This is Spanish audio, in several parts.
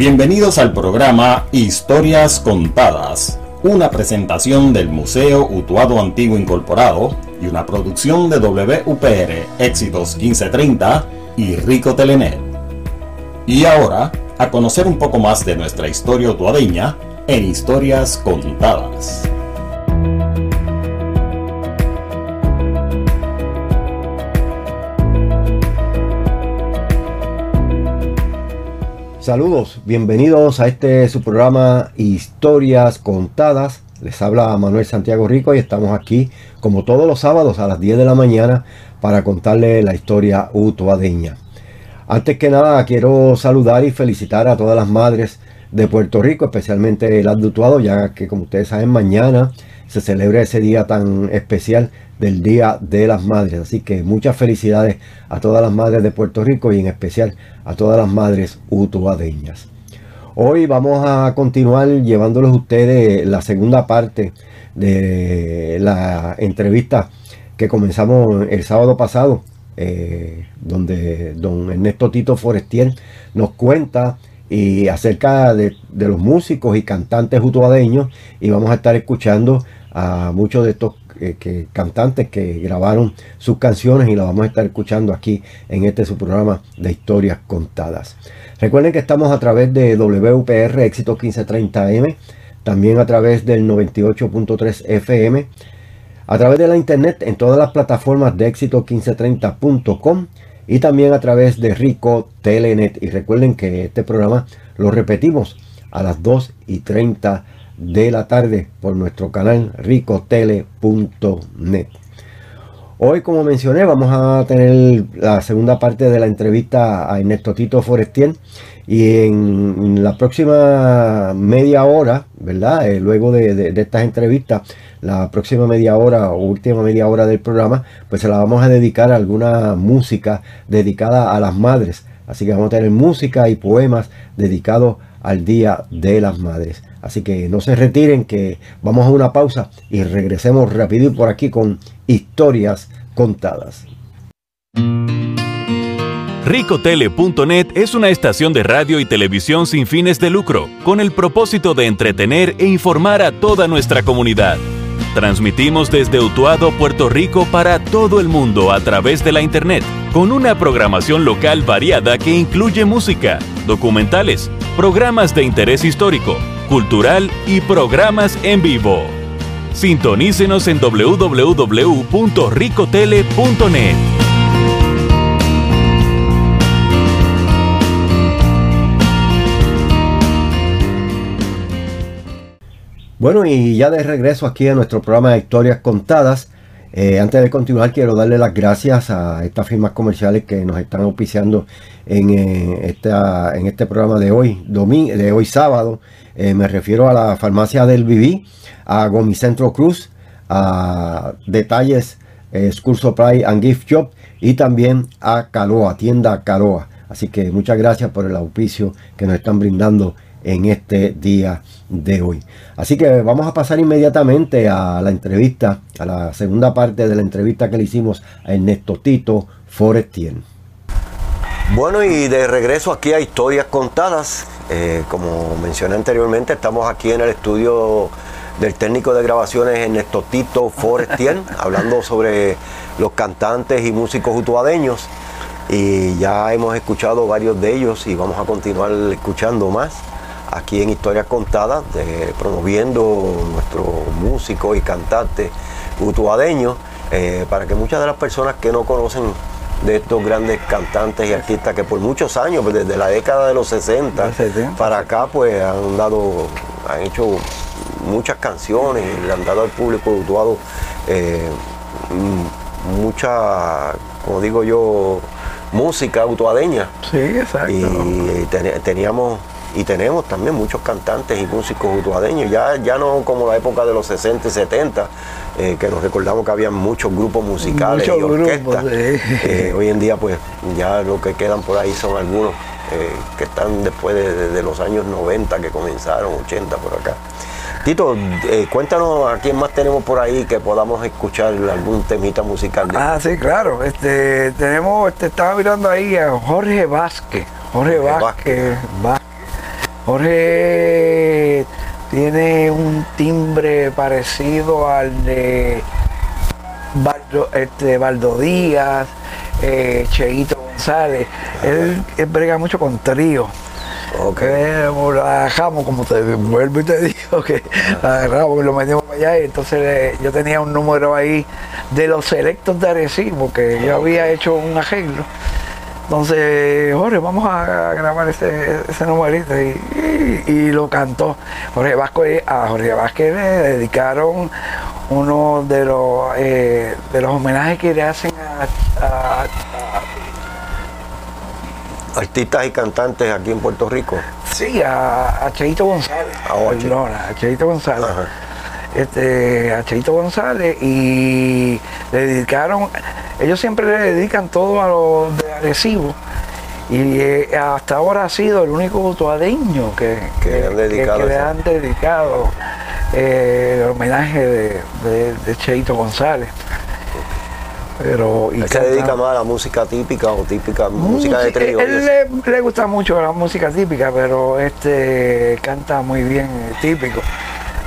Bienvenidos al programa Historias Contadas, una presentación del Museo Utuado Antiguo Incorporado y una producción de WPR Éxitos 1530 y Rico Telenet. Y ahora, a conocer un poco más de nuestra historia utuadeña en Historias Contadas. Saludos, bienvenidos a este su programa Historias Contadas. Les habla Manuel Santiago Rico y estamos aquí como todos los sábados a las 10 de la mañana para contarle la historia utuadeña. Antes que nada quiero saludar y felicitar a todas las madres de Puerto Rico, especialmente las de Utuado, ya que como ustedes saben mañana se celebra ese día tan especial del Día de las Madres. Así que muchas felicidades a todas las madres de Puerto Rico y en especial a todas las madres utuadeñas. Hoy vamos a continuar llevándoles a ustedes la segunda parte de la entrevista que comenzamos el sábado pasado, eh, donde don Ernesto Tito Forestier nos cuenta y acerca de, los músicos y cantantes utuadeños y vamos a estar escuchando a muchos de estos que, cantantes que grabaron sus canciones y las vamos a estar escuchando aquí en este su programa de historias contadas. Recuerden que estamos a través de WPR Éxito 1530M, también a través del 98.3 FM, a través de la internet en todas las plataformas de éxito1530.com y también a través de Rico Telenet. Y recuerden que este programa lo repetimos a las 2 y 30 de la tarde por nuestro canal ricotele.net. Hoy, como mencioné, vamos a tener la segunda parte de la entrevista a Ernesto Tito Forestier y en la próxima media hora, ¿verdad? Eh, luego de, estas entrevistas, la próxima media hora o última media hora del programa, pues se la vamos a dedicar a alguna música dedicada a las madres. Así que vamos a tener música y poemas dedicados al Día de las Madres. Así que no se retiren, que vamos a una pausa y regresemos rapidito por aquí con historias contadas. Ricotele.net es una estación de radio y televisión sin fines de lucro, con el propósito de entretener e informar a toda nuestra comunidad. Transmitimos desde Utuado, Puerto Rico para todo el mundo a través de la Internet, con una programación local variada que incluye música, documentales, programas de interés histórico, cultural y programas en vivo. Sintonícenos en www.ricotele.net. Bueno, y ya de regreso aquí a nuestro programa de historias contadas. Eh, antes de continuar, quiero darle las gracias a estas firmas comerciales que nos están auspiciando en, eh, en este programa de hoy, domingo, de hoy sábado. Eh, me refiero a la farmacia del Viví, a Gomicentro Cruz, a Detalles School Supply and Gift Shop y también a Caloa, tienda Caloa. Así que muchas gracias por el auspicio que nos están brindando en este día de hoy. Así que vamos a pasar inmediatamente a la entrevista, a la segunda parte de la entrevista que le hicimos a Ernesto Tito Forestier. Bueno, y de regreso aquí a Historias Contadas. Eh, como mencioné anteriormente, estamos aquí en el estudio del técnico de grabaciones Ernesto Tito Forestier, hablando sobre los cantantes y músicos utuadeños. Y ya hemos escuchado varios de ellos y vamos a continuar escuchando más aquí en Historias Contadas, promoviendo nuestros músicos y cantantes utuadeños, eh, para que muchas de las personas que no conocen de estos grandes cantantes y artistas que por muchos años, pues, desde la década de los 60, para acá, pues han dado, han hecho muchas canciones y le han dado al público utuado eh, mucha, como digo yo, música utuadeña. Sí, exacto. Y teníamos y tenemos también muchos cantantes y músicos utuadeños, ya, ya no como la época de los 60 y 70, eh, que nos recordamos que había muchos grupos musicales y orquestas. Eh, hoy en día pues ya lo que quedan por ahí son algunos eh, que están después de, los años 90 que comenzaron, 80 por acá. Tito, cuéntanos a quién más tenemos por ahí que podamos escuchar algún temita musical. ah, sí, claro. Este, tenemos, este, estaba mirando ahí a Jorge Vázquez. Jorge, Vázquez, Vázquez Jorge tiene un timbre parecido al de Baldo, este, Baldo Díaz, eh, Cheito González. Él, él brega mucho con trío. Ok. La agarramos, como te vuelvo y te digo, que la agarramos y lo metimos para allá. Y entonces eh, yo tenía un número ahí de los selectos de Arecibo, que yo había hecho un arreglo. Entonces, Jorge, vamos a grabar ese, ese numerito y, y- y lo cantó. Jorge Vázquez, a Jorge Vázquez le dedicaron uno de los, eh, de los homenajes que le hacen a- a- Artistas y cantantes aquí en Puerto Rico. Sí, a, a Cheito González. Ah, oh, Perdona, a Cheito González. Ajá. Este, a Cheito González y le dedicaron, ellos siempre le dedican todo a los de Arecibo. Y eh, hasta ahora ha sido el único utuadeño que, Que le han dedicado que le eso. han dedicado eh, el homenaje de, de- de Cheito González. Pero, y Él se dedica más a la música típica o típica, música de trío. Él le, le gusta mucho la música típica, pero este canta muy bien típico.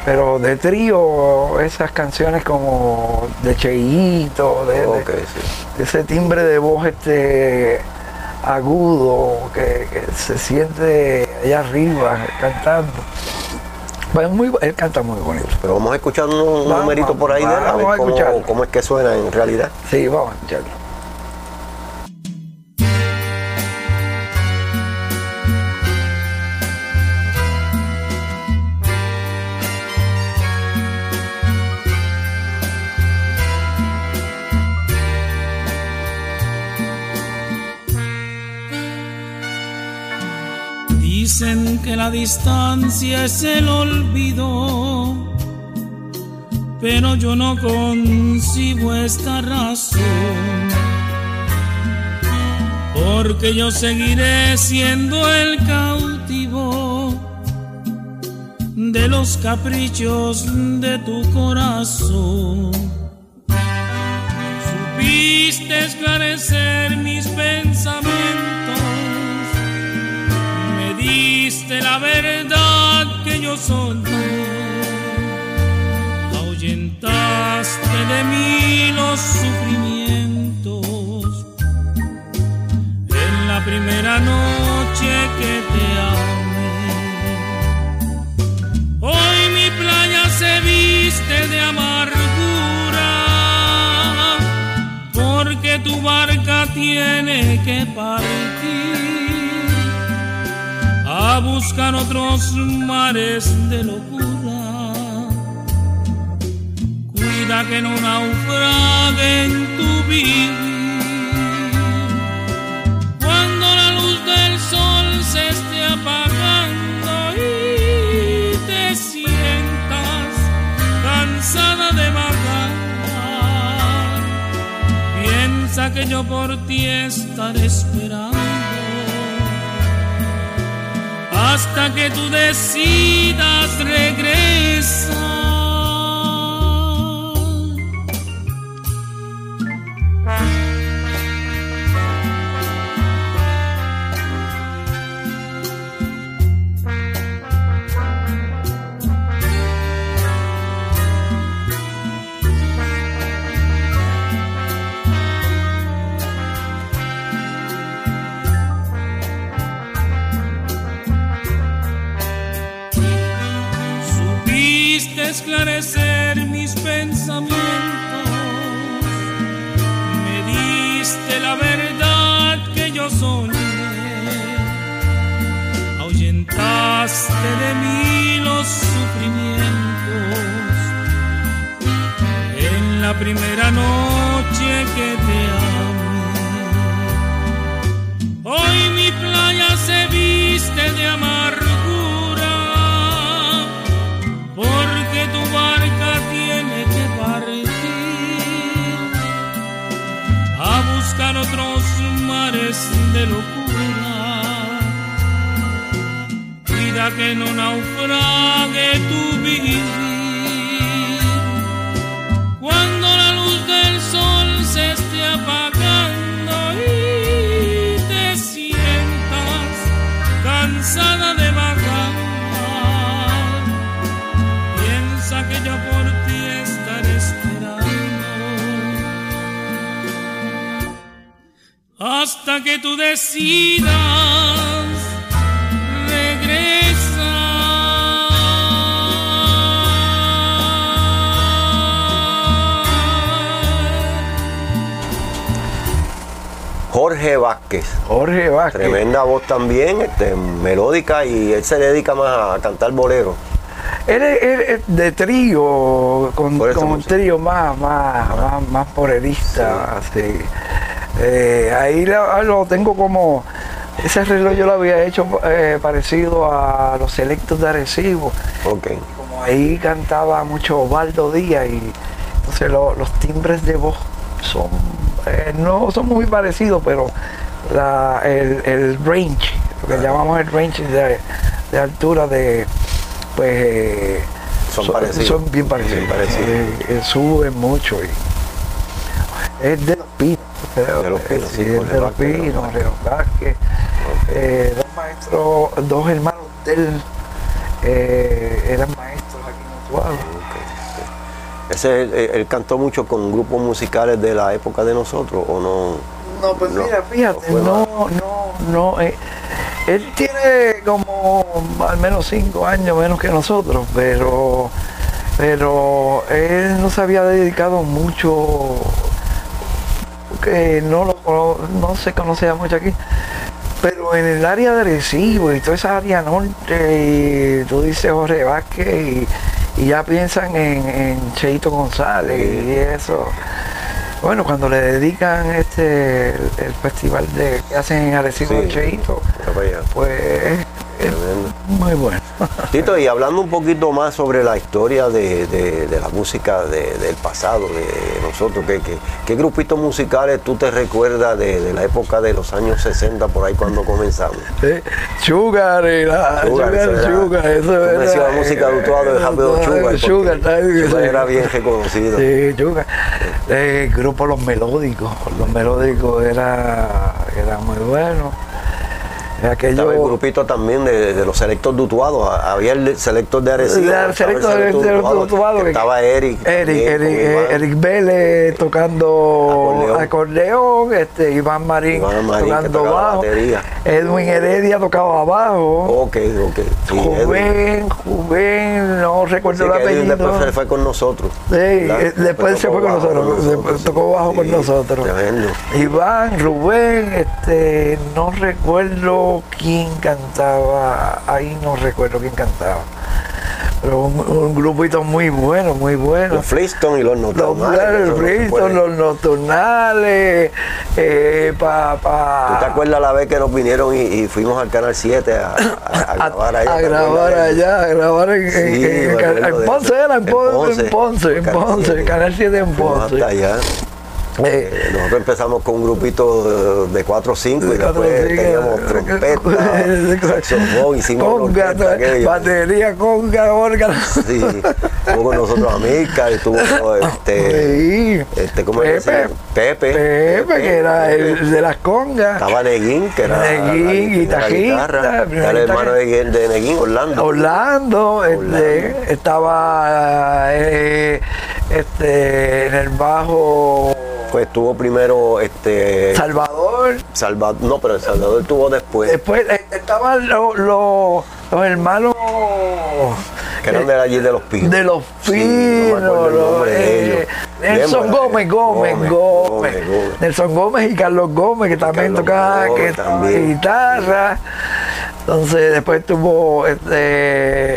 Pero de trío, esas canciones como de Cheito, de, de- Ok, sí. de ese timbre de voz este agudo que, que se siente allá arriba cantando. Pues muy, él canta muy bonito. Pero vamos a escuchar un, un numerito por ahí de él, a ver vamos a cómo, cómo es que suena en realidad. Sí, vamos a escucharlo. La distancia es el olvido, pero yo no concibo esta razón, porque yo seguiré siendo el cautivo de los caprichos de tu corazón. Supiste esclarecer mis pensamientos la verdad que yo soñé, ahuyentaste de mí los sufrimientos. En la primera noche que te amé. Hoy mi playa se viste de amargura, porque tu barca tiene que partir a buscar otros mares de locura. Cuida que no naufrague en tu vivir. Cuando la luz del sol se esté apagando y te sientas cansada de vagar, piensa que yo por ti estaré esperando hasta que tú decidas regresar. Hasta que tú decidas Jorge Vázquez. Jorge Vázquez. Tremenda voz también, este, melódica y él se dedica más a cantar bolero. Él es, él es de trío, con, un trío más, más, más, más porerista. sí. Eh, ahí lo, lo tengo como. Ese arreglo yo lo había hecho eh, parecido a los selectos de Arecibo. Ok. Como ahí cantaba mucho Osvaldo Díaz y entonces lo- los timbres de voz son eh, no son muy parecidos, pero la- el, el range, lo que llamamos el range de, de altura de pues Son parecidos. son bien parecidos, Bien parecidos. Suben mucho y es de los pinos, De los Pinos, sí, es de los pinos, Vázquez. Leo Vázquez, eh, dos maestros, dos hermanos de él eh, eran maestros aquí en Utuado. Ese, él, él cantó mucho con grupos musicales de la época de nosotros, ¿o no? No, pues No, mira, fíjate, no no, no, no. eh, él tiene como al menos cinco años menos que nosotros, pero, pero él no se había dedicado mucho, porque no, lo, no se conocía mucho aquí. Pero en el área de Arecibo y toda esa área norte, y tú dices Jorge Vázquez, y, y ya piensan en, en Cheito González y eso. Bueno, cuando le dedican este el, el festival de que hacen en Arecibo Sí. Cheito, pues. Muy bueno. Tito, y hablando un poquito más sobre la historia de, de- de la música de- del pasado, de nosotros, ¿qué, qué, qué grupitos musicales tú te recuerdas de, la época de los años 60, por ahí cuando comenzamos? Eh, Sugar era, Sugar, Sugar, eso era- Sugar, eso era. la música de Utuado de Rápido eh, Sugar, era bien reconocido. Sí, Sugar. Eh, El grupo Los Melódicos, Los Melódicos era, era muy bueno. Aquello, Estaba el grupito también de, de los selectos de Utuado, había el selector de Arecibo. El estaba el selecto de- selector de Utuado, Utuado, que que- estaba Eric. Eric, también, Eric. Eric Vélez tocando Acordeón. este, Iván Marín, Iván Marín, tocando la bajo. Edwin Heredia tocaba bajo, Ok, ok. Sí. Juven, Juven, no recuerdo Edwin apellido. después se fue con nosotros. Sí, eh, después se fue con nosotros, tocó bajo con nosotros. Tremendo. Iván, Rubén, este, no recuerdo quién cantaba, ahí no recuerdo quién cantaba. Pero un, un grupito muy bueno, muy bueno. Los Flintstones y los Los Nocturnales. puede. los nocturnales, eh, pa, pa- ¿Tú te acuerdas la vez que nos vinieron y, y fuimos al Canal 7 a, a- a grabar allá? a ¿Te grabar allá, a grabar en, Sí, en- en- en Ponce era, en, Ponce, Ponce, en Ponce, Ponce, 7. Canal 7 en Ponce. hasta allá. Eh, nosotros empezamos con un grupito de 4 o 5 y después teníamos trompeta, saxofón, hicimos conga, orquesta batería, conga, órgano. Sí, estuvo con nosotros Amílcar, estuvo este, Sí. este ¿cómo Pepe. Pepe. Pepe, que era Pepe. el de las congas. Estaba Neguín, que era Neguín, guitarrista, Era el hermano de, de Neguín, Orlando. Orlando, este, estaba eh, este, en el bajo Pues tuvo primero este Salvador. Salvador, no, pero el Salvador tuvo después, Después eh, estaban los, los, los hermanos que eran de allí de los pinos. de los Sí, no eh. Nelson Bien, Gómez, Gómez, Gómez, Gómez, Gómez, Gómez. Nelson Gómez y Carlos Gómez, que también tocaba que también. guitarra. Entonces después tuvo este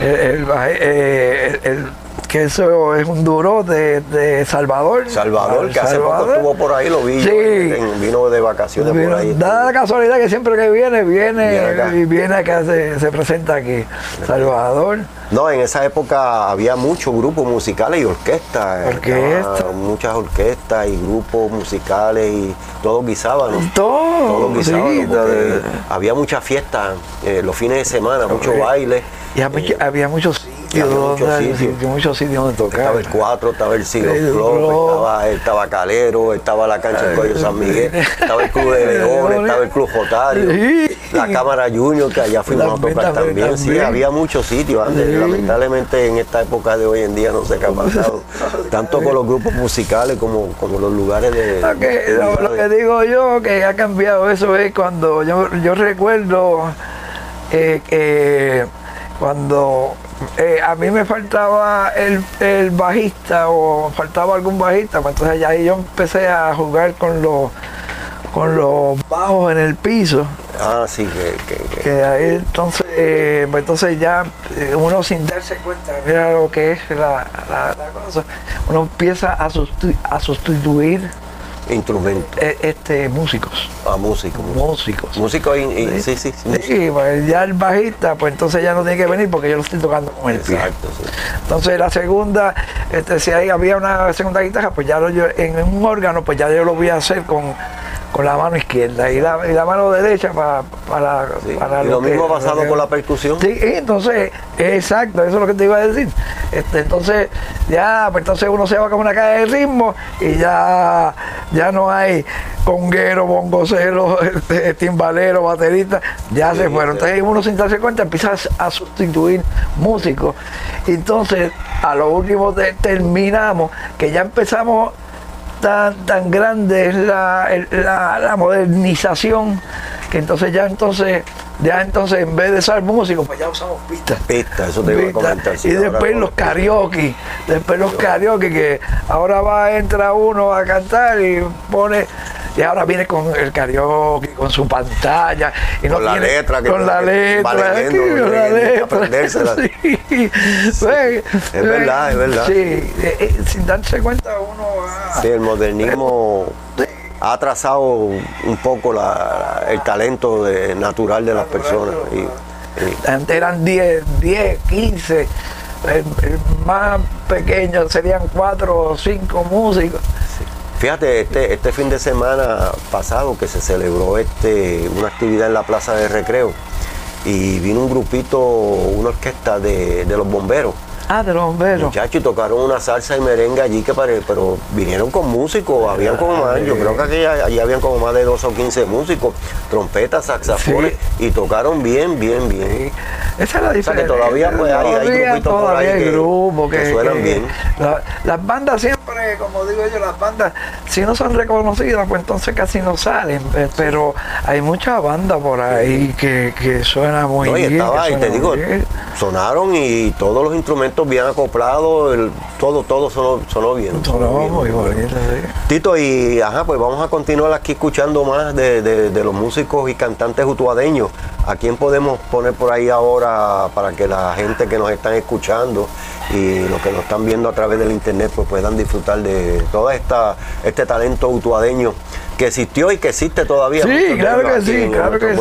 el, el baje- eh, el- el- que eso es un duro de, de Salvador. Salvador, que hace poco estuvo por ahí, lo vi, yo, Sí. en- vino de vacaciones por ahí. Da la casualidad que siempre que viene, viene, y viene acá, se, se presenta aquí. Salvador. No, en esa época había muchos grupos musicales y orquestas. Orquesta. Estaba Muchas orquestas y grupos musicales y todos guisaban. ¿no? Todo. Guisaban, sí, porque de- había muchas fiestas eh, los fines de semana, muchos bailes Y había, había muchos sitios, había muchos donde, sitios. muchos sitios donde tocar. Estaba el 4, estaba el Ciro El Club, estaba, estaba Calero, estaba la cancha del Coyo San Miguel, estaba el Club de Leones, estaba el Club Jotario, Sí. la Cámara Junior, que allá fuimos a tocar también, también. Sí, había muchos sitios antes. Sí. Lamentablemente en esta época de hoy en día no sé qué ha pasado. Tanto con los grupos musicales como, como los lugares de. Lo que, lo, lo que digo yo que ha cambiado eso es cuando yo, yo recuerdo eh, que cuando eh, a mí me faltaba el, el bajista o faltaba algún bajista, pues entonces ya ahí yo empecé a jugar con los con los bajos en el piso, Ah, sí, que, que- que- que ahí entonces, eh, pues entonces ya eh, uno sin darse cuenta, mira lo que es la, la- la cosa, uno empieza a, sustitu- a sustituir instrumentos, eh, este músicos. a músicos. músicos. Músicos, sí, sí, sí. Sí, pues ya el bajista, pues entonces ya no tiene que venir porque yo lo estoy tocando con el pie. Exacto, sí. Entonces la segunda, este, si ahí había una segunda guitarra, pues ya lo, yo, en un órgano, pues ya yo lo voy a hacer con, con la mano izquierda y la, y la mano derecha para, para, Sí. para y lo mismo ha pasado que- con la percusión. Sí, entonces, exacto, eso es lo que te iba a decir. Este, entonces, ya, pues entonces uno se va con una caja de ritmo y ya, ya no hay conguero, bongocero, este, timbalero, baterista, ya Sí, se fueron. Entonces uno sin darse cuenta empieza a, sustituir músicos. Entonces, a lo último te- terminamos, que ya empezamos tan, tan grande es la, la- la modernización que entonces ya entonces ya entonces en vez de usar músicos pues ya usamos pistas Pista, eso te iba a Pistas. comentar. y después los pistas. karaoke después los karaoke que ahora va entra uno a cantar y pone y ahora viene con el karaoke con su pantalla y no Con la tiene- letra que- con la letra va leyendo, aquí, con la letra aprendérsela. Sí. Ve, Es ve. verdad, es verdad. sí eh, eh, sin darse cuenta uno ah, Sí, el modernismo ha atrasado un poco la- el talento de- natural de las personas. Y, y- Antes eran 10, 10, 15. El, el más pequeño serían 4 o 5 músicos. Fíjate, este, este fin de semana pasado que se celebró este, una actividad en la Plaza de Recreo y vino un grupito, una orquesta de, de los bomberos. Ah, de los bomberos. Muchachos, y tocaron una salsa y merengue allí, que pare- pero vinieron con músicos, habían como más, yo creo que aquí, allí habían como más de 12 o 15 músicos, trompetas, saxofones, y tocaron bien, bien, bien. Esa es la sea, que diferencia. todavía, pues, hay- hay grupitos por ahí que- grupos que que, suenan que- bien. la- las bandas siempre, como digo yo, las bandas, si no son reconocidas, pues entonces casi no salen. eh, Pero hay muchas bandas por ahí que, que suenan muy No, y bien. estaba, y te digo, bien. sonaron y todos los instrumentos bien acoplados, el- todo, todo sonó, sonó bien. sonó muy bonito. Tito, y ajá, pues vamos a continuar aquí escuchando más de, de- de los músicos y cantantes utuadeños. ¿A quién podemos poner por ahí ahora para que la gente que nos están escuchando y los que nos están viendo a través del internet pues puedan disfrutar de todo esta, este talento utuadeño que existió y que existe todavía? Sí, claro que sí, claro que sí.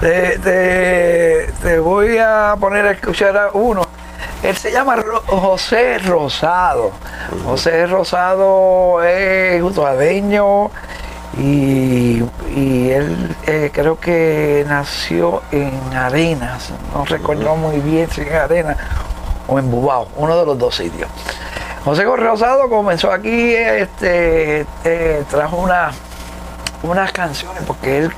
Te, te- te voy a poner a escuchar a uno. Él se llama Ro- José Rosado. José Rosado es utuadeño y, y él eh, creo que nació en Arenas. No recuerdo muy bien si en Arenas o en Bubao, uno de los dos sitios. José Rosado comenzó aquí, este, eh, trajo una, unas canciones porque él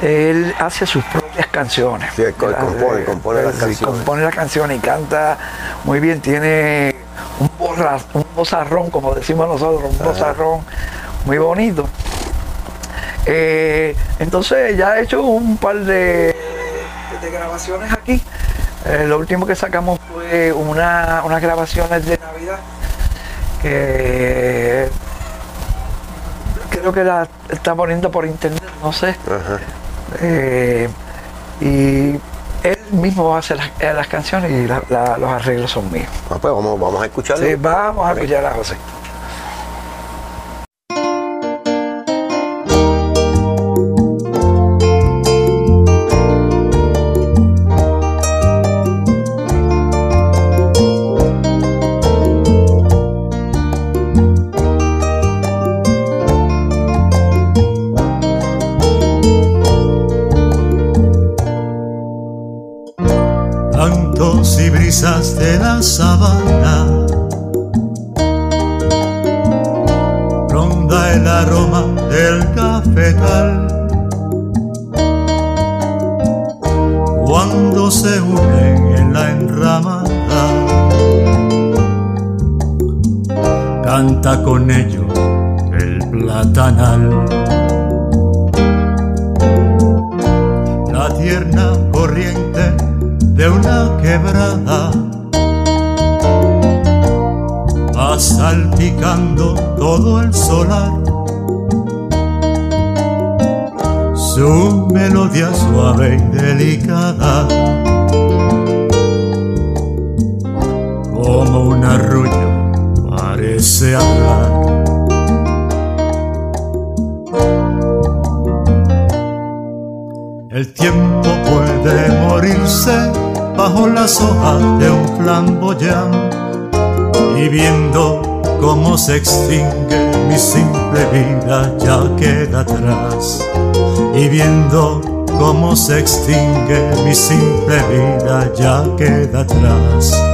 él hace sus propias canciones. Sí, compone, compone las canciones. compone las canciones y canta muy bien. Tiene un, borra- un bozarrón, como decimos nosotros, un bozarrón muy bonito. Eh, entonces ya he hecho un par de, de grabaciones aquí. Eh, lo último que sacamos fue una, unas grabaciones de Navidad que creo que la está poniendo por internet, no sé. Ajá. Eh, y él mismo hace las, eh, las canciones y la- la- los arreglos son míos. Ah, pues vamos, vamos a escucharlo. Sí, vamos a escuchar a José. Con ellos el platanal. La tierna corriente de una quebrada va salpicando todo el solar. Su melodía suave y delicada, como un arrullo, parece hablar. El tiempo puede morirse bajo las hojas de un flamboyán y viendo cómo se extingue mi simple vida ya queda atrás y viendo cómo se extingue mi simple vida ya queda atrás.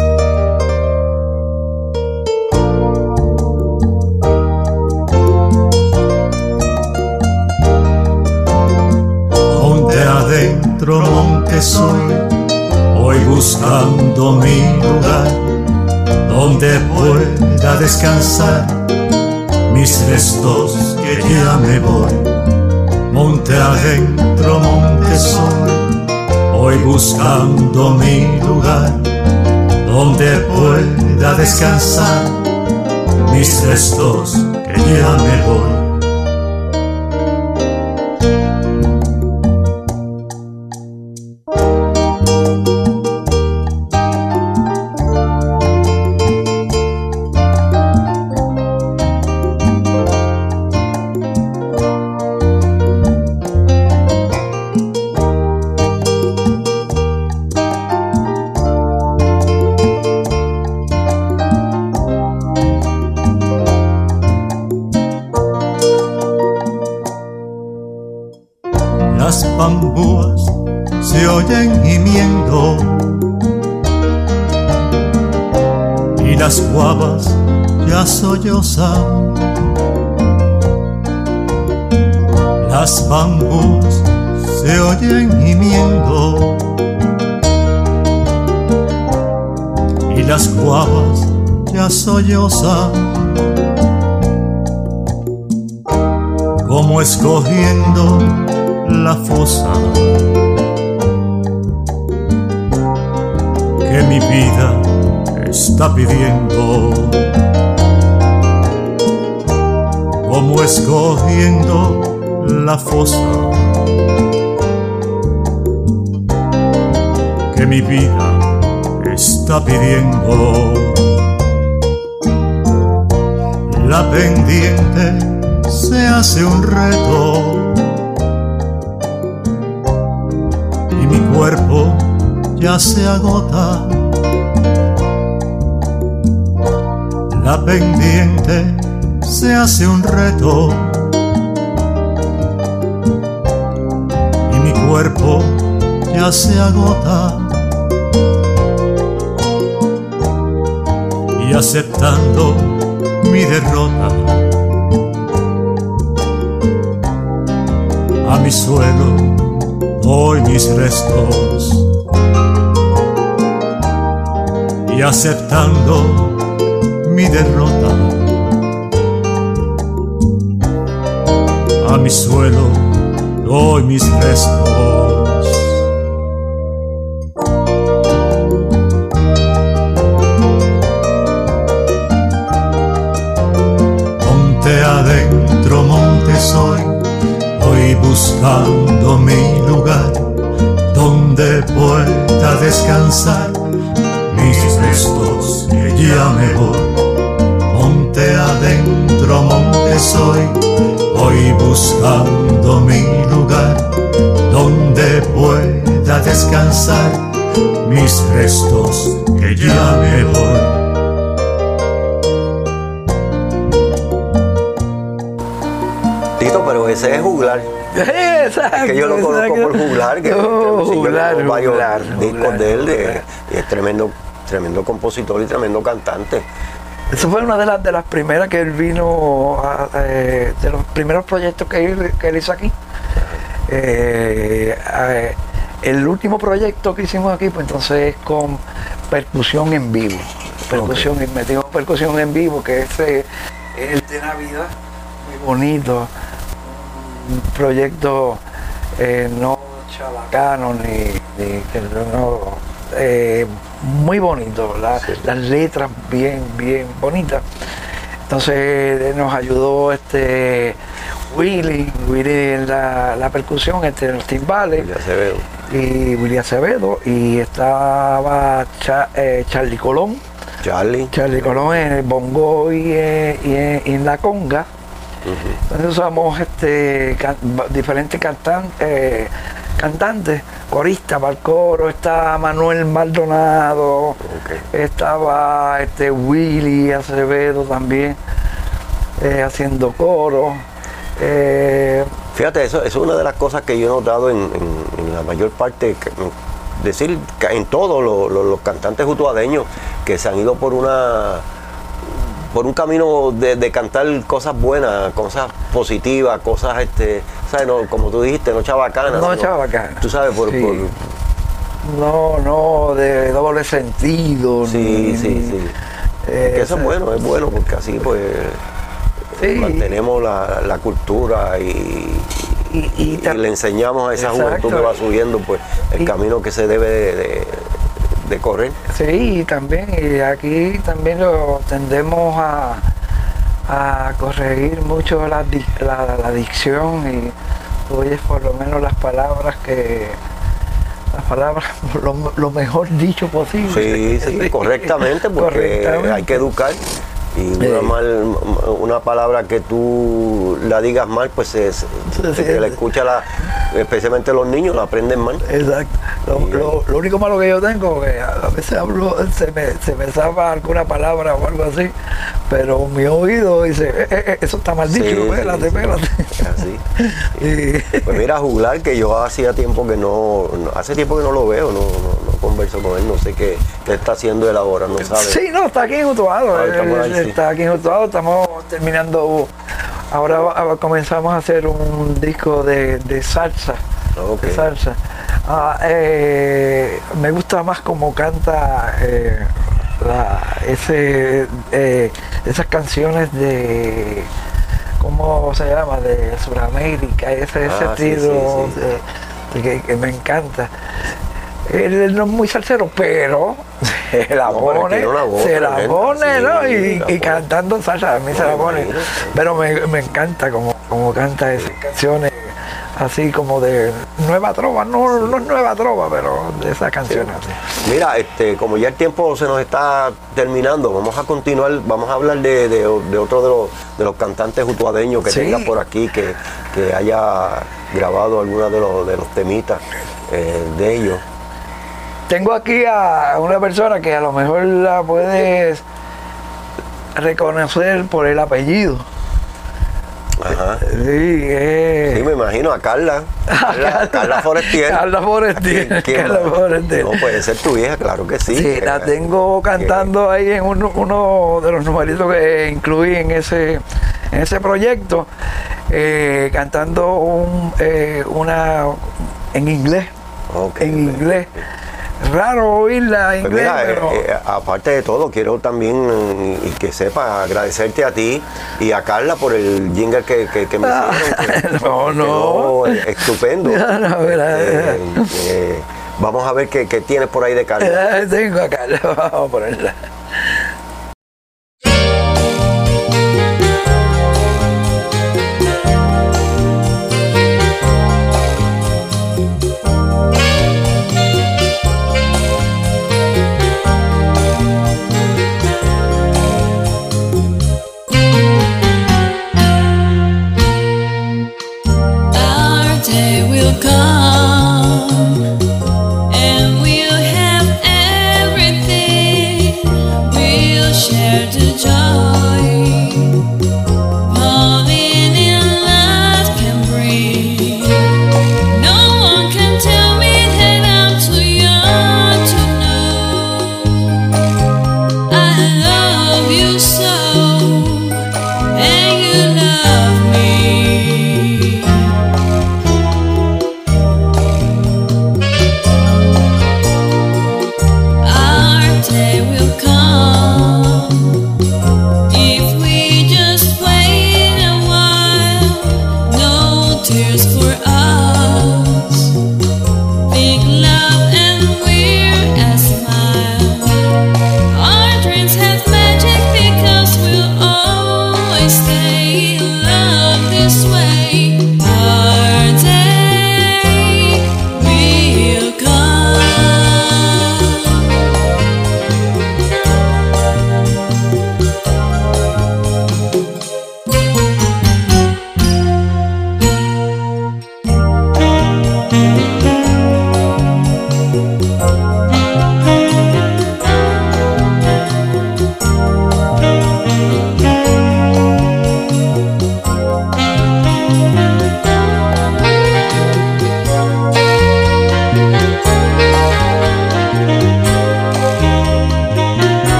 Me voy. Monte adentro, monte soy, hoy buscando mi lugar, donde pueda descansar mis restos que ya me voy. La pendiente se hace un reto y mi cuerpo ya se agota. Y aceptando mi derrota, a mi suelo doy mis restos y aceptando mi derrota. A mi suelo doy mis restos juglar, tengo varios juglar, discos juglar, de él, de- juglar. y es tremendo, tremendo compositor y tremendo cantante. Eso fue una de las de las primeras que él vino, a- eh, de los primeros proyectos que él, que él hizo aquí. Eh, eh, el último proyecto que hicimos aquí, pues entonces es con percusión en vivo. Percusión, y metimos percusión en vivo, que es el de Navidad, muy bonito. Un proyecto no chabacano ni, ni que no, eh, muy bonito, la- las letras bien, bien bonitas. Entonces eh, nos ayudó este Willy, Willy en la, la percusión, este en los timbales, ve. y Willy Acevedo, y estaba Cha- eh, Charlie Colón, Charlie. Charlie Colón en el bongo y, eh, y en- y en la conga. Entonces usamos este, can- diferentes cantan- eh, cantantes, coristas para el coro, está Manuel Maldonado, estaba este Willy Acevedo también eh, haciendo coro. eh, Fíjate, eso, eso es una de las cosas que yo he notado en, en- en la mayor parte, que- decir, que en todos los, los- los cantantes utuadeños que se han ido por una por un camino de, de cantar cosas buenas, cosas positivas, cosas, este, ¿sabes? No, como tú dijiste, no chabacanas. No sino, chabacanas, Tú sabes, por, sí. por- no, no de doble sentido. sí, ni- sí, sí. eh, Que eso es bueno, es bueno, porque así pues Sí. mantenemos la, la cultura y, Y- y y ta- le enseñamos a esa Exacto. juventud que va subiendo pues el camino que se debe de, de- de correr. Sí, y también, y aquí también lo tendemos a, a corregir mucho la, la, la dicción y tú oyes por lo menos las palabras que las palabras lo, lo mejor dicho posible. Sí, sí, correctamente, porque Correctamente. hay que educar. Y una, Sí. mal, una palabra que tú la digas mal, pues se, se- Sí, la sí. escucha, la, especialmente los niños, la aprenden mal. Exacto. Lo, lo- lo único malo que yo tengo que a veces hablo, se me, se me zapa alguna palabra o algo así, pero mi oído dice, "Eh, eh, eh, eso está mal Sí, dicho, sí, espérate, sí. Así. Y- Pues mira, juglar, que yo hacía tiempo que no, hace tiempo que no lo veo, no, no, no converso con él, no sé qué, qué está haciendo él ahora, no sabe. Sí, no, está aquí en Utuado. Ah. Está aquí en Utuado, estamos terminando. Ahora va- comenzamos a hacer un disco de, de salsa. De salsa. Ah, eh, me gusta más como canta eh, la- ese, eh, esas canciones de. ¿Cómo se llama? De Sudamérica, ese, ese Ah, sí, estilo sí, sí. de- de que, que me encanta. Él, no es muy salsero, pero se la pone, voz se la pone, sí, ¿no? la Y, cantando salsa, a mí se la pone. Pero me, me encanta como, como canta esas canciones así como de nueva trova, no, no es nueva trova, pero de esas canciones. Mira, este, como ya el tiempo se nos está terminando, vamos a continuar, vamos a hablar de, de- de otro de los, de los cantantes utuadeños que Sí. tenga por aquí, que, que haya grabado algunos de los, de los temitas eh, de ellos. Tengo aquí a una persona que a lo mejor la puedes reconocer por el apellido. Ajá. Sí, eh, Sí, me imagino a Carla. Carla, Carla Forestier. Carla Forestier, ¿Quién- quién Carla? Forestier. No, puede ser tu hija, claro que sí. Sí, la tengo cantando ahí en uno, uno de los numeritos que incluí en ese, en ese proyecto, eh, cantando un, eh, una en inglés, Ok, en inglés. Raro oírla en Pues inglés, mira, eh, pero eh, aparte de todo, quiero también eh, que sepa agradecerte a ti y a Carla por el jingle que, que, que me Ah, hicieron. que no, no. eh, estupendo. No, mira, Eh, eh, vamos a ver qué, qué tienes por ahí de Carla. eh, tengo acá, vamos a ponerla.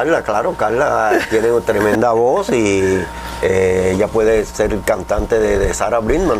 Carla, claro, Carla tiene una tremenda voz y eh, ella puede ser cantante de, de Sarah Brightman,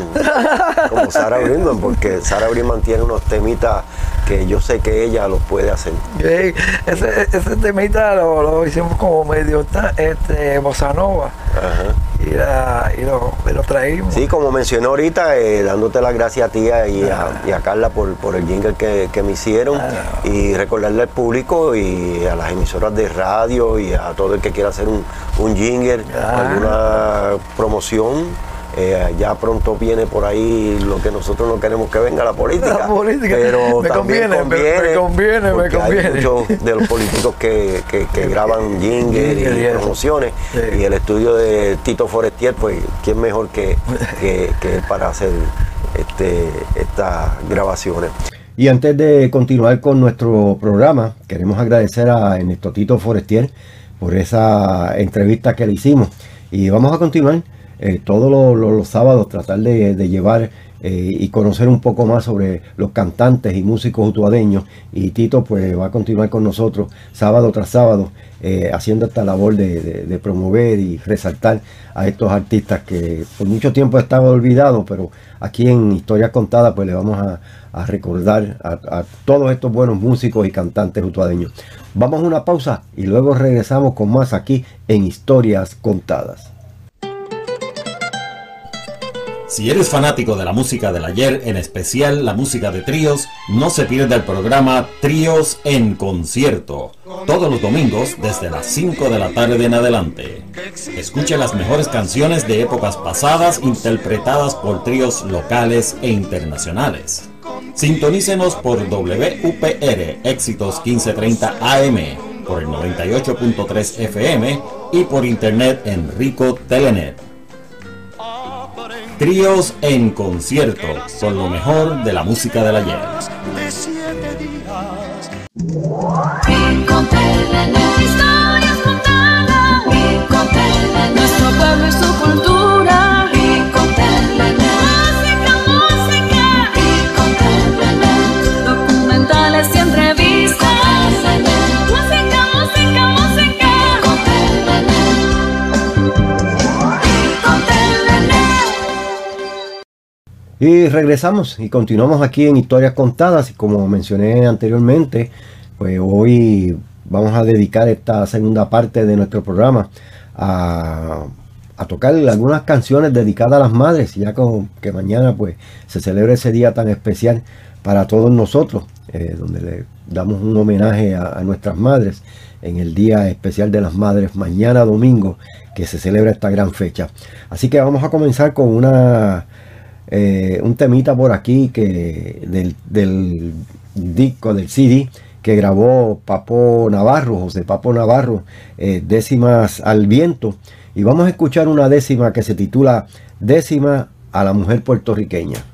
como Sarah Brightman, porque Sarah Brightman tiene unos temitas que yo sé que ella los puede hacer. Sí, ese, ese temita lo, lo hicimos como medio este, bossa nova Ajá. Y, la- y lo, y lo traímos. Sí, como mencioné ahorita, eh, dándote las gracias a ti y a, y a Carla por, por el jingle que, que me hicieron y recordarle al público y a las emisoras de radio y a todo el que quiera hacer un, un jingle, Ah. alguna promoción. Eh, ya pronto viene por ahí lo que nosotros no queremos que venga la política. La política. Pero Me también conviene, me- me conviene, me conviene. Hay muchos de los políticos que, que- que graban jingle Jingle y promociones Sí. y el estudio de Tito Forestier, pues, ¿quién mejor que, que, para hacer este, estas grabaciones? Y antes de continuar con nuestro programa, queremos agradecer a Ernesto Tito Forestier por esa entrevista que le hicimos. Y vamos a continuar eh, todos los, sábados, tratar de, llevar eh, y conocer un poco más sobre los cantantes y músicos utuadeños. Y Tito pues va a continuar con nosotros sábado tras sábado, eh, haciendo esta labor de, promover y resaltar a estos artistas que por mucho tiempo estaban olvidados, pero aquí en Historias Contadas pues le vamos a, a recordar a, a todos estos buenos músicos y cantantes utuadeños. Vamos a una pausa y luego regresamos con más aquí en Historias Contadas. Si eres fanático de la música del ayer, en especial la música de tríos, no se pierda el programa Tríos en Concierto, todos los domingos desde las 5 de la tarde en adelante. Escuche las mejores canciones de épocas pasadas interpretadas por tríos locales e internacionales. Sintonícenos por WPR Éxitos 1530 AM, por el 98.3 FM y por internet en Rico Telenet. Tríos en concierto, con lo mejor de la música del ayer. Y regresamos y continuamos aquí en Historias Contadas y como mencioné anteriormente, pues hoy vamos a dedicar esta segunda parte de nuestro programa a, tocar algunas canciones dedicadas a las madres, ya como que mañana pues se celebra ese día tan especial para todos nosotros, eh, donde le damos un homenaje a nuestras madres en el día especial de las madres, mañana domingo, que se celebra esta gran fecha. Así que vamos a comenzar con una eh, un temita por aquí que del, disco, del CD que grabó Papo Navarro, José Papo Navarro, eh, décimas al viento. Y vamos a escuchar una décima que se titula Décima a la mujer puertorriqueña.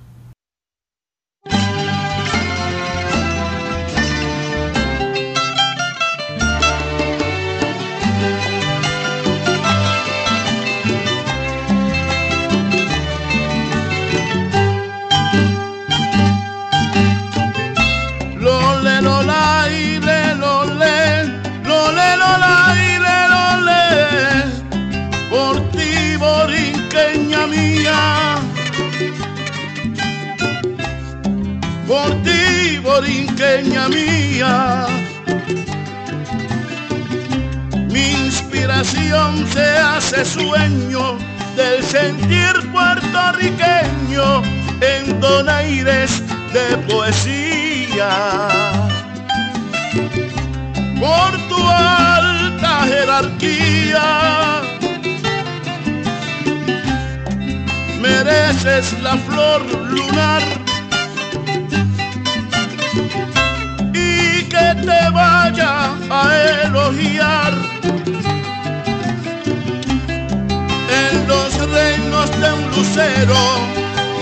Mía. Mi inspiración se hace sueño del sentir puertorriqueño en con aires de poesía. Por tu alta jerarquía, mereces la flor lunar te vaya a elogiar en los reinos de un lucero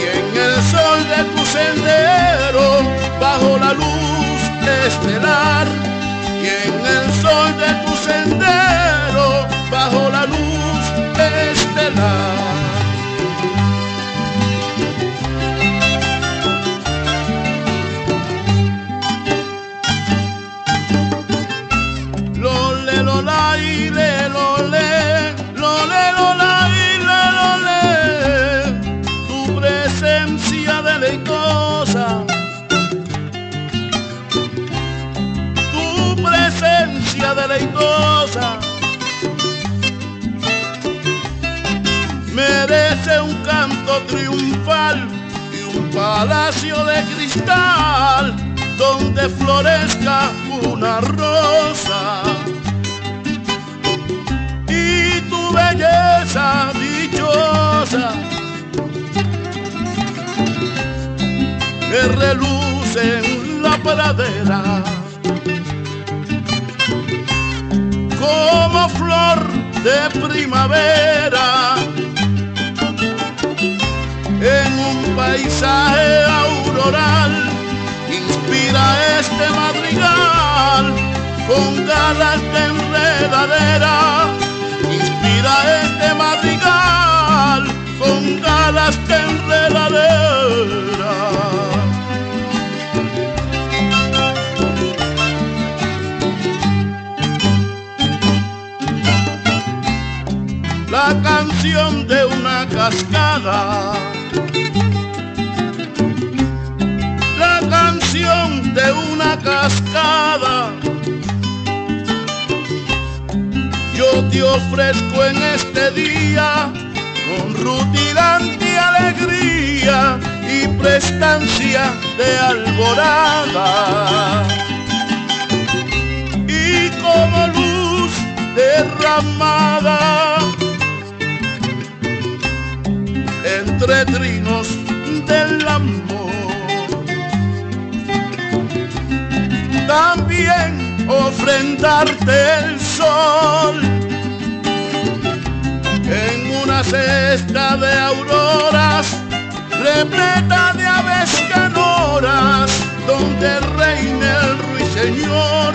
y en el sol de tu sendero bajo la luz estelar y en el sol de tu sendero bajo la luz estelar. Merece un canto triunfal y un palacio de cristal donde florezca una rosa. Y tu belleza dichosa que reluce en la pradera como flor de primavera. En un paisaje auroral inspira este madrigal con galas de enredadera. Inspira este madrigal con galas de enredadera la canción de una cascada la canción de una cascada. Yo te ofrezco en este día con rutilante alegría y prestancia de alborada. Y como luz derramada entre trinos del amor. también ofrendarte el sol en una cesta de auroras repleta de aves canoras donde reina el ruiseñor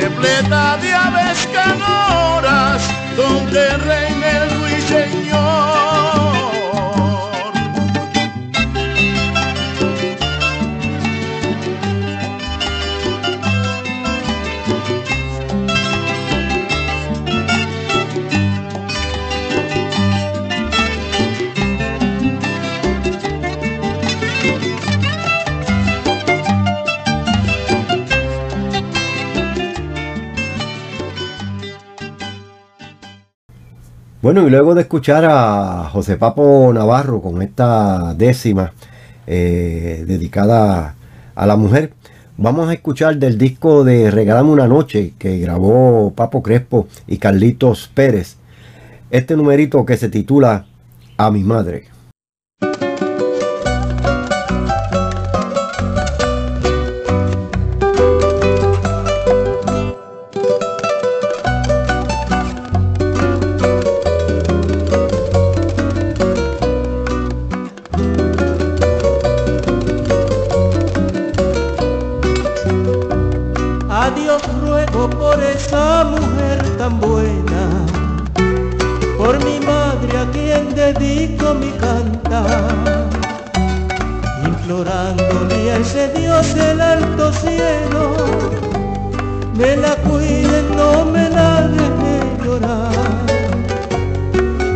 repleta de aves canoras donde reina el ruiseñor Bueno, y luego de escuchar a José Papo Navarro con esta décima eh, dedicada a la mujer, vamos a escuchar del disco de Regalame una noche que grabó Papo Crespo y Carlitos Pérez, este numerito que se titula A mi madre.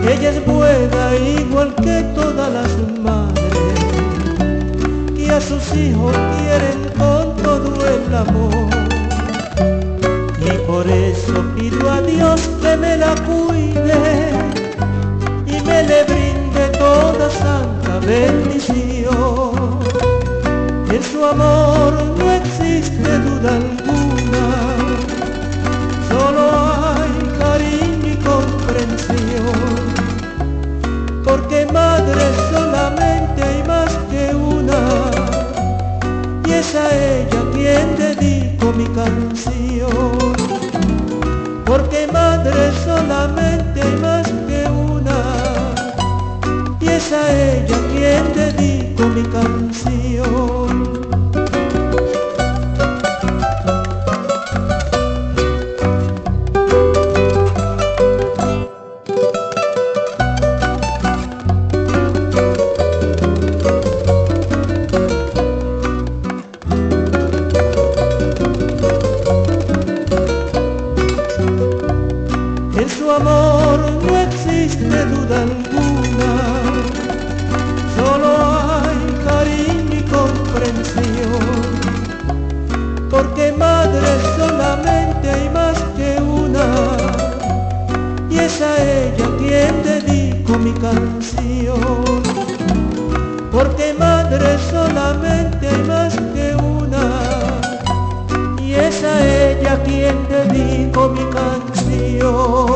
Ella es buena igual que todas las madres, que a sus hijos quieren con todo el amor. Y por eso pido a Dios que me la cuide y me le brinde toda santa bendición. En su amor no existe duda alguna, hay más que una, y es a ella quien dedico mi canción. Porque madre solamente hay más que una, y es a ella quien dedico mi canción. Es a ella quien dedico mi canción.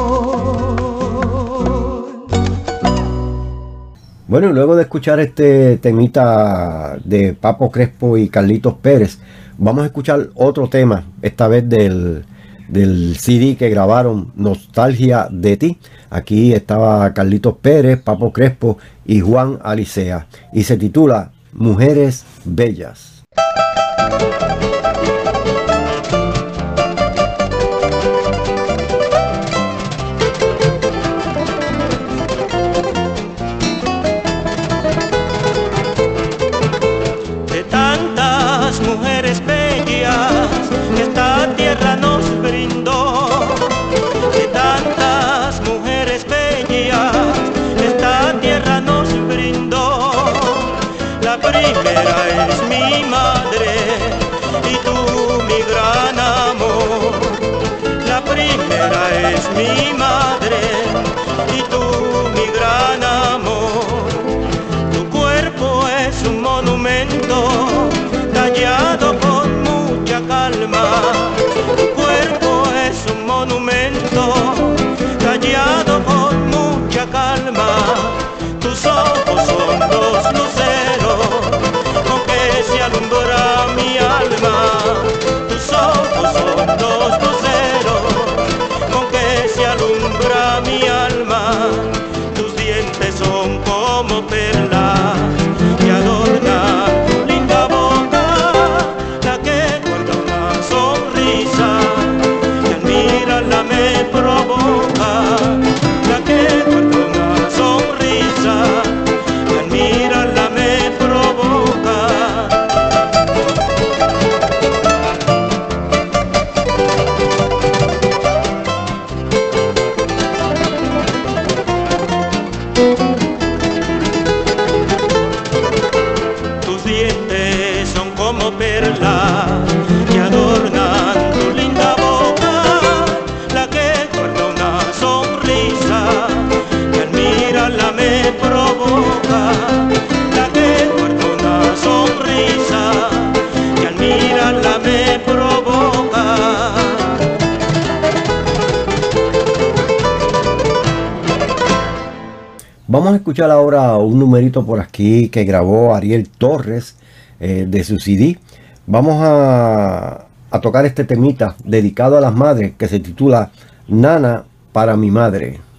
Bueno, luego de escuchar este temita de Papo Crespo y Carlitos Pérez, vamos a escuchar otro tema, esta vez del, del CD que grabaron, Nostalgia de ti. Aquí estaba Carlitos Pérez, Papo Crespo y Juan Alicea. Y se titula Mujeres Bellas. Primera es mi madre y tú mi gran amor. La primera es mi madre y tú mi gran amor. Tu cuerpo es un monumento tallado con mucha calma. Escuchar ahora un numerito por aquí que grabó Ariel Torres eh, de su CD. Vamos a, a tocar este temita dedicado a las madres que se titula Nana para mi madre. madre,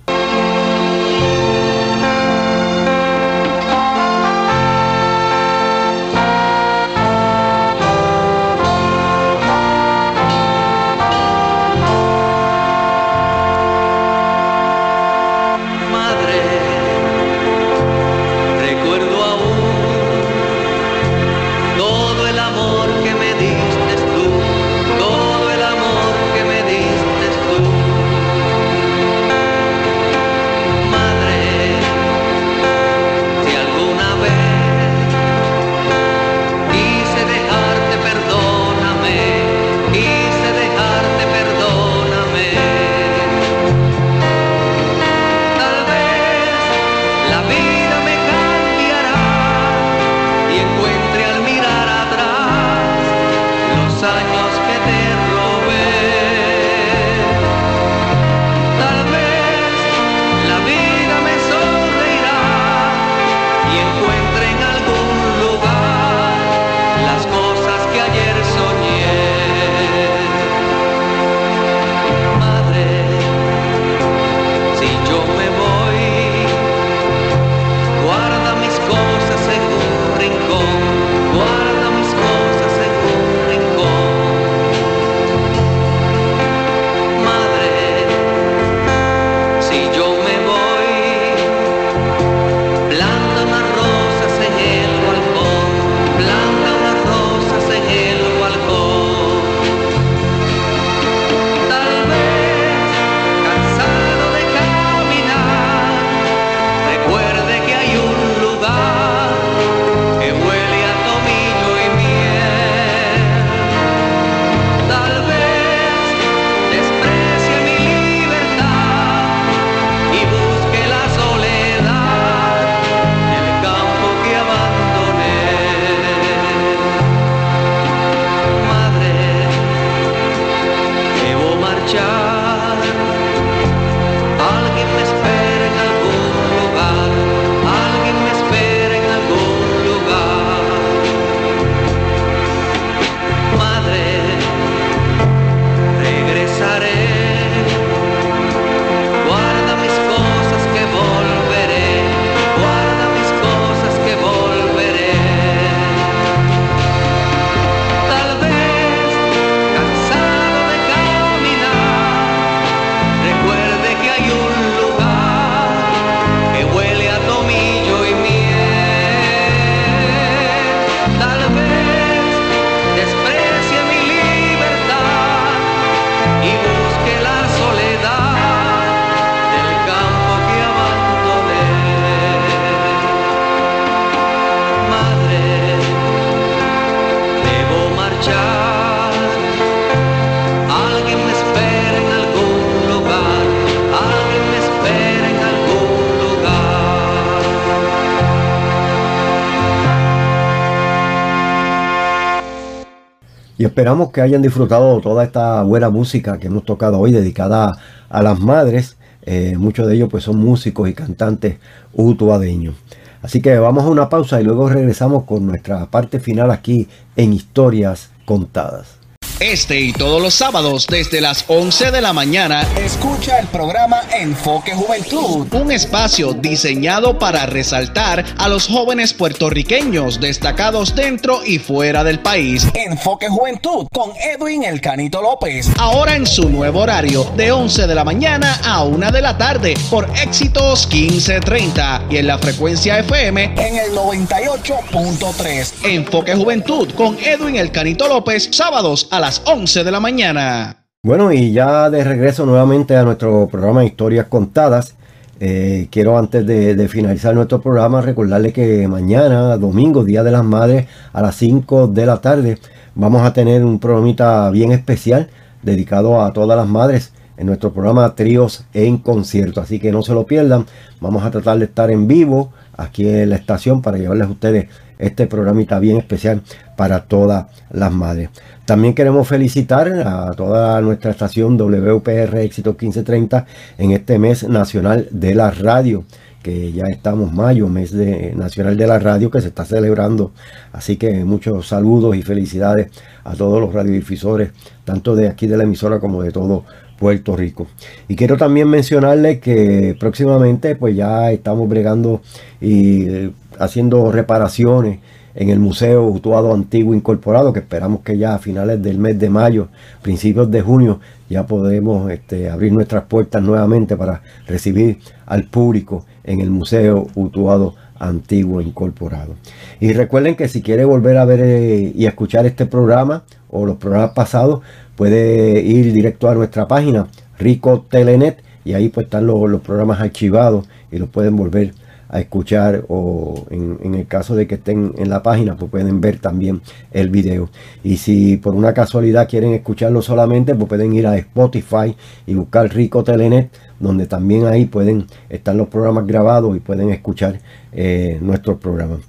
esperamos que hayan disfrutado toda esta buena música que hemos tocado hoy dedicada a las madres. Eh, muchos de ellos pues son músicos y cantantes utuadeños. Así que vamos a una pausa y luego regresamos con nuestra parte final aquí en Historias Contadas. Este y todos los sábados desde las 11 de la mañana escucha el programa Enfoque Juventud, un espacio diseñado para resaltar a los jóvenes puertorriqueños destacados dentro y fuera del país. Enfoque Juventud con Edwin El Canito López, ahora en su nuevo horario de 11 de la mañana a 1 de la tarde por Éxitos 1530 y en la frecuencia FM en el 98.3. Enfoque Juventud con Edwin El Canito López, sábados a las 11 de la mañana. Bueno, y ya de regreso nuevamente a nuestro programa Historias Contadas. Eh, quiero antes de, de finalizar nuestro programa recordarle que mañana, domingo, Día de las Madres, a las 5 de la tarde, vamos a tener un programita bien especial dedicado a todas las madres en nuestro programa Tríos en Concierto. Así que no se lo pierdan. Vamos a tratar de estar en vivo aquí en la estación para llevarles a ustedes este programita bien especial para todas las madres. También queremos felicitar a toda nuestra estación WPR Éxito 1530 en este mes nacional de la radio que ya estamos mayo, mes de, nacional de la radio que se está celebrando. Así que muchos saludos y felicidades a todos los radiodifusores, tanto de aquí de la emisora como de todo Puerto Rico. Y quiero también mencionarles que próximamente pues ya estamos bregando y haciendo reparaciones en el Museo Utuado Antiguo Incorporado, que esperamos que ya a finales del mes de mayo, principios de junio, ya podemos este, abrir nuestras puertas nuevamente para recibir al público en el Museo Utuado Antiguo Incorporado. Y recuerden que si quiere volver a ver eh, y escuchar este programa o los programas pasados, puede ir directo a nuestra página Rico Telenet y ahí pues están los, los programas archivados y los pueden volver a escuchar o en, el caso de que estén en la página pues pueden ver también el video. Y si por una casualidad quieren escucharlo solamente pues pueden ir a Spotify y buscar Rico Telenet donde también ahí pueden estar los programas grabados y pueden escuchar eh, nuestros programas.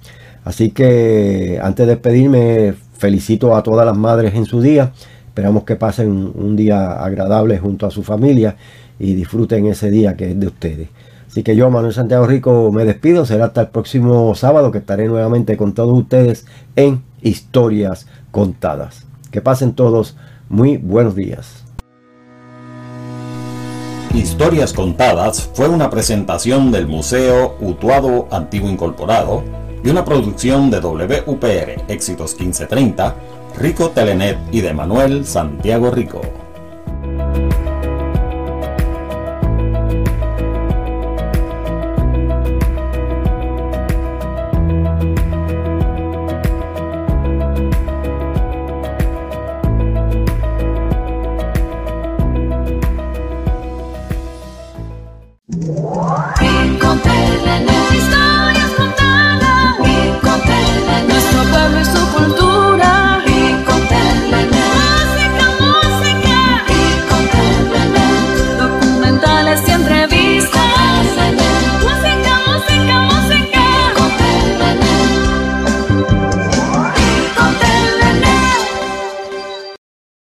Así que antes de despedirme felicito a todas las madres en su día. Esperamos que pasen un día agradable junto a su familia y disfruten ese día que es de ustedes Así que yo, Manuel Santiago Rico, me despido. Será hasta el próximo sábado que estaré nuevamente con todos ustedes en Historias Contadas. Que pasen todos muy buenos días. Historias Contadas fue una presentación del Museo Utuado Antiguo Incorporado y una producción de WPR Éxitos 1530, Rico Telenet y de Manuel Santiago Rico.